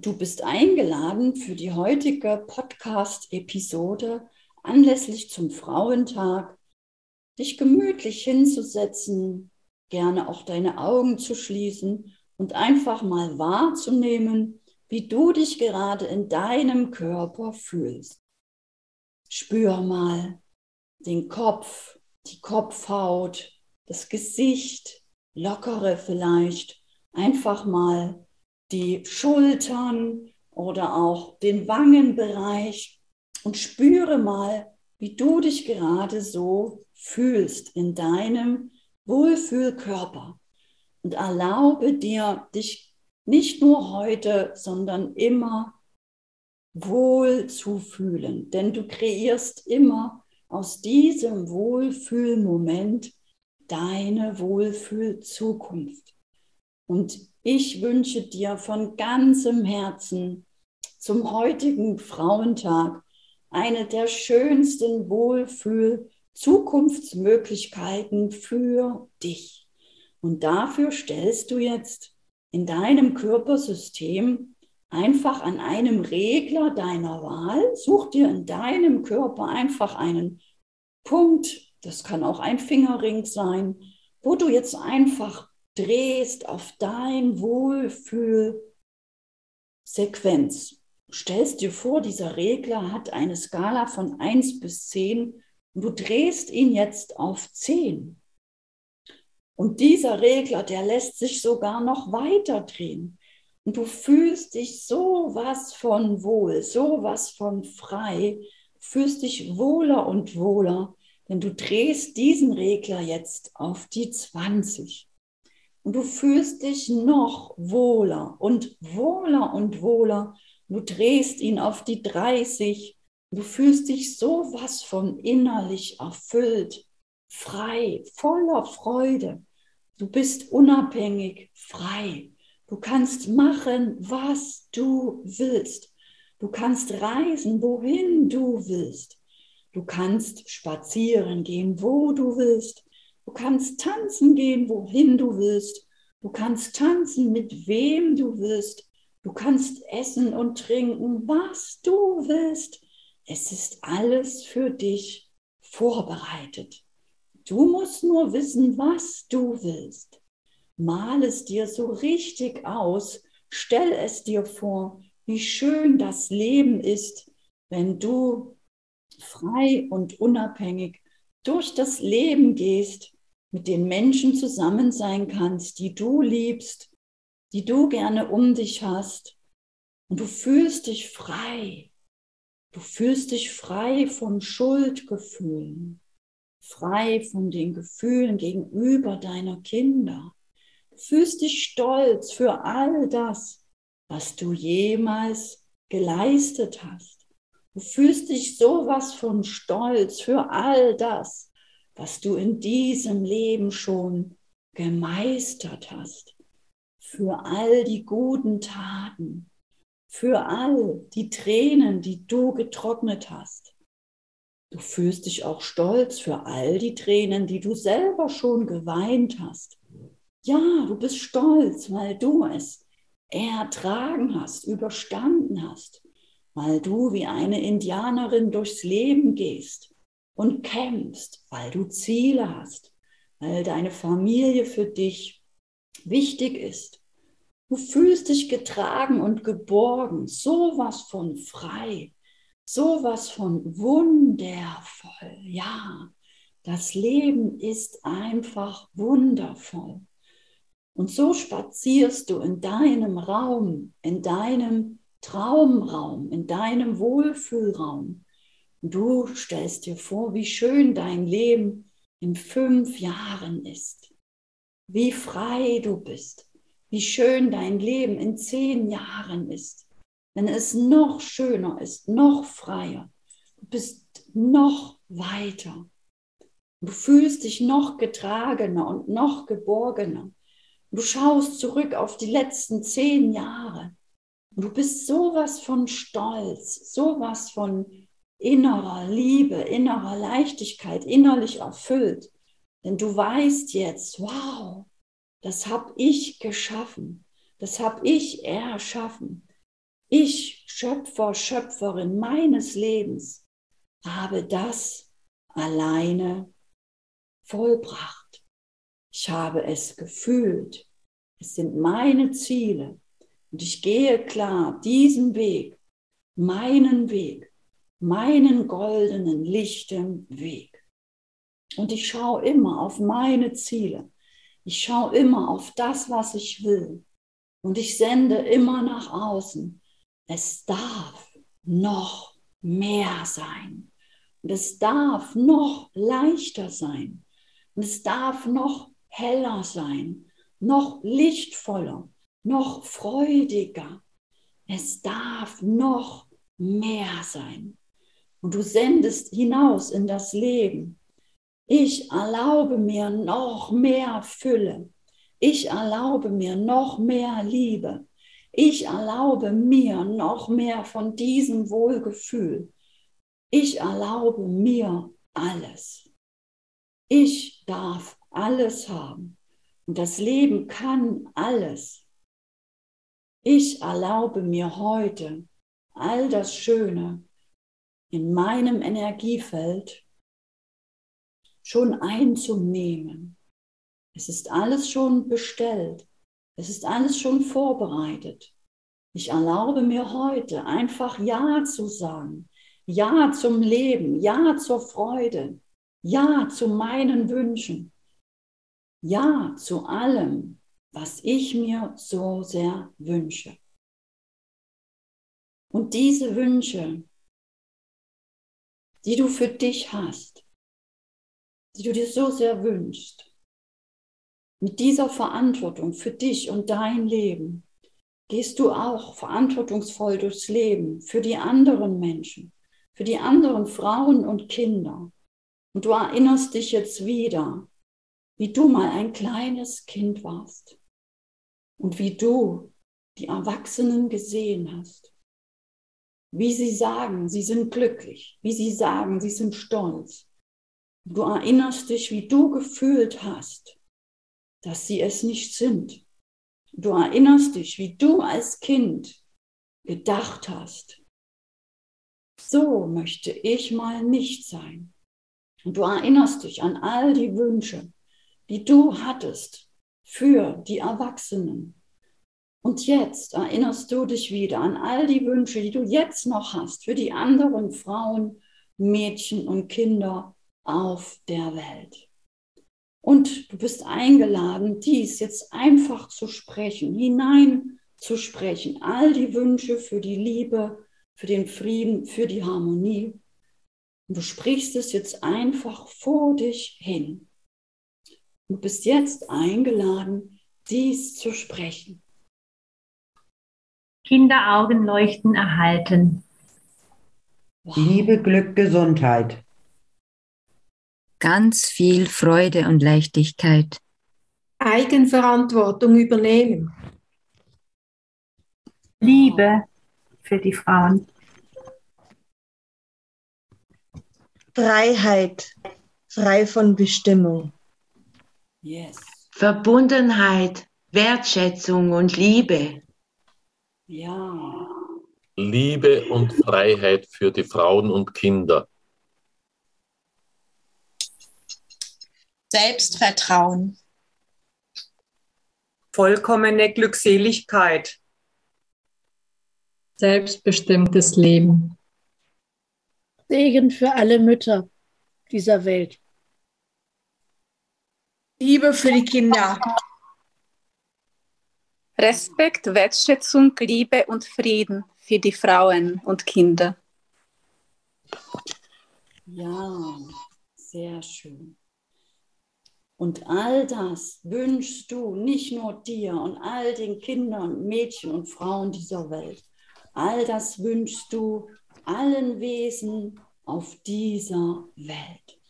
Du bist eingeladen für die heutige Podcast-Episode anlässlich zum Frauentag, dich gemütlich hinzusetzen, gerne auch deine Augen zu schließen und einfach mal wahrzunehmen, wie du dich gerade in deinem Körper fühlst. Spür mal den Kopf, die Kopfhaut, das Gesicht, lockere vielleicht, einfach mal die Schultern oder auch den Wangenbereich und spüre mal, wie du dich gerade so fühlst in deinem Wohlfühlkörper. Und erlaube dir, dich nicht nur heute, sondern immer wohl zu fühlen. Denn du kreierst immer aus diesem Wohlfühlmoment deine Wohlfühlzukunft. Und ich wünsche dir von ganzem Herzen zum heutigen Frauentag eine der schönsten Wohlfühl-Zukunftsmöglichkeiten für dich. Und dafür stellst du jetzt in deinem Körpersystem einfach an einem Regler deiner Wahl, such dir in deinem Körper einfach einen Punkt, das kann auch ein Fingerring sein, wo du jetzt einfach drehst auf dein Wohlfühlsequenz. Stellst dir vor, dieser Regler hat eine Skala von 1 bis 10 und du drehst ihn jetzt auf 10. Und dieser Regler, der lässt sich sogar noch weiter drehen. Und du fühlst dich so was von wohl, so was von frei, fühlst dich wohler und wohler, denn du drehst diesen Regler jetzt auf die 20. Und du fühlst dich noch wohler und wohler und wohler. Du drehst ihn auf die 30. Du fühlst dich so was von innerlich erfüllt, frei, voller Freude. Du bist unabhängig, frei. Du kannst machen, was du willst. Du kannst reisen, wohin du willst. Du kannst spazieren gehen, wo du willst. Du kannst tanzen gehen, wohin du willst. Du kannst tanzen, mit wem du willst. Du kannst essen und trinken, was du willst. Es ist alles für dich vorbereitet. Du musst nur wissen, was du willst. Mal es dir so richtig aus. Stell es dir vor, wie schön das Leben ist, wenn du frei und unabhängig durch das Leben gehst mit den Menschen zusammen sein kannst, die du liebst, die du gerne um dich hast. Und du fühlst dich frei. Du fühlst dich frei von Schuldgefühlen, frei von den Gefühlen gegenüber deiner Kinder. Du fühlst dich stolz für all das, was du jemals geleistet hast. Du fühlst dich sowas von stolz für all das, was du in diesem Leben schon gemeistert hast, für all die guten Taten, für all die Tränen, die du getrocknet hast. Du fühlst dich auch stolz für all die Tränen, die du selber schon geweint hast. Ja, du bist stolz, weil du es ertragen hast, überstanden hast, weil du wie eine Indianerin durchs Leben gehst und kämpfst, weil du Ziele hast, weil deine Familie für dich wichtig ist. Du fühlst dich getragen und geborgen, sowas von frei, sowas von wundervoll. Ja, das Leben ist einfach wundervoll. Und so spazierst du in deinem Raum, in deinem Traumraum, in deinem Wohlfühlraum Du stellst dir vor, wie schön dein Leben in fünf Jahren ist, wie frei du bist, wie schön dein Leben in zehn Jahren ist, wenn es noch schöner ist, noch freier. Du bist noch weiter. Du fühlst dich noch getragener und noch geborgener. Du schaust zurück auf die letzten zehn Jahre. Du bist sowas von Stolz, sowas von innerer Liebe, innerer Leichtigkeit, innerlich erfüllt. Denn du weißt jetzt, wow, das habe ich geschaffen, das habe ich erschaffen. ich, Schöpfer, Schöpferin meines Lebens, habe das alleine vollbracht. Ich habe es gefühlt. Es sind meine Ziele. Und ich gehe klar diesen Weg, meinen Weg, meinen goldenen, lichten Weg. Und ich schaue immer auf meine Ziele. Ich schaue immer auf das, was ich will. Und ich sende immer nach außen. Es darf noch mehr sein. Und es darf noch leichter sein. Und es darf noch heller sein, noch lichtvoller, noch freudiger. Es darf noch mehr sein. Und du sendest hinaus in das Leben. Ich erlaube mir noch mehr Fülle. Ich erlaube mir noch mehr Liebe. Ich erlaube mir noch mehr von diesem Wohlgefühl. Ich erlaube mir alles. Ich darf alles haben. Und das Leben kann alles. Ich erlaube mir heute all das Schöne in meinem Energiefeld schon einzunehmen. Es ist alles schon bestellt. Es ist alles schon vorbereitet. Ich erlaube mir heute einfach Ja zu sagen. Ja zum Leben. Ja zur Freude. Ja zu meinen Wünschen. Ja zu allem, was ich mir so sehr wünsche. Und diese Wünsche, die du für dich hast, die du dir so sehr wünschst, mit dieser Verantwortung für dich und dein Leben, gehst du auch verantwortungsvoll durchs Leben für die anderen Menschen, für die anderen Frauen und Kinder. Und du erinnerst dich jetzt wieder, wie du mal ein kleines Kind warst und wie du die Erwachsenen gesehen hast wie sie sagen, sie sind glücklich, wie sie sagen, sie sind stolz. Du erinnerst dich, wie du gefühlt hast, dass sie es nicht sind. Du erinnerst dich, wie du als Kind gedacht hast, so möchte ich mal nicht sein. Und du erinnerst dich an all die Wünsche, die du hattest für die Erwachsenen, und jetzt erinnerst du dich wieder an all die Wünsche, die du jetzt noch hast für die anderen Frauen, Mädchen und Kinder auf der Welt. Und du bist eingeladen, dies jetzt einfach zu sprechen, hineinzusprechen. All die Wünsche für die Liebe, für den Frieden, für die Harmonie. Und du sprichst es jetzt einfach vor dich hin. Du bist jetzt eingeladen, dies zu sprechen. Kinderaugenleuchten erhalten. Liebe, Glück, Gesundheit. Ganz viel Freude und Leichtigkeit. Eigenverantwortung übernehmen. Liebe für die Frauen. Freiheit, frei von Bestimmung. Yes. Verbundenheit, Wertschätzung und Liebe. Ja. Liebe und Freiheit für die Frauen und Kinder. Selbstvertrauen. Vollkommene Glückseligkeit. Selbstbestimmtes Leben. Segen für alle Mütter dieser Welt. Liebe für die Kinder. Respekt, Wertschätzung, Liebe und Frieden für die Frauen und Kinder. Ja, sehr schön. Und all das wünschst du nicht nur dir und all den Kindern, Mädchen und Frauen dieser Welt. All das wünschst du allen Wesen auf dieser Welt.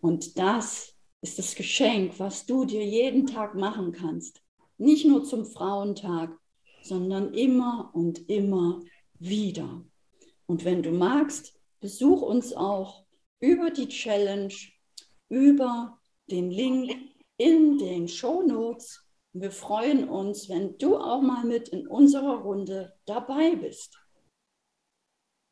Und das ist das Geschenk, was du dir jeden Tag machen kannst nicht nur zum Frauentag, sondern immer und immer wieder. Und wenn du magst, besuch uns auch über die Challenge, über den Link in den Show Notes. Wir freuen uns, wenn du auch mal mit in unserer Runde dabei bist.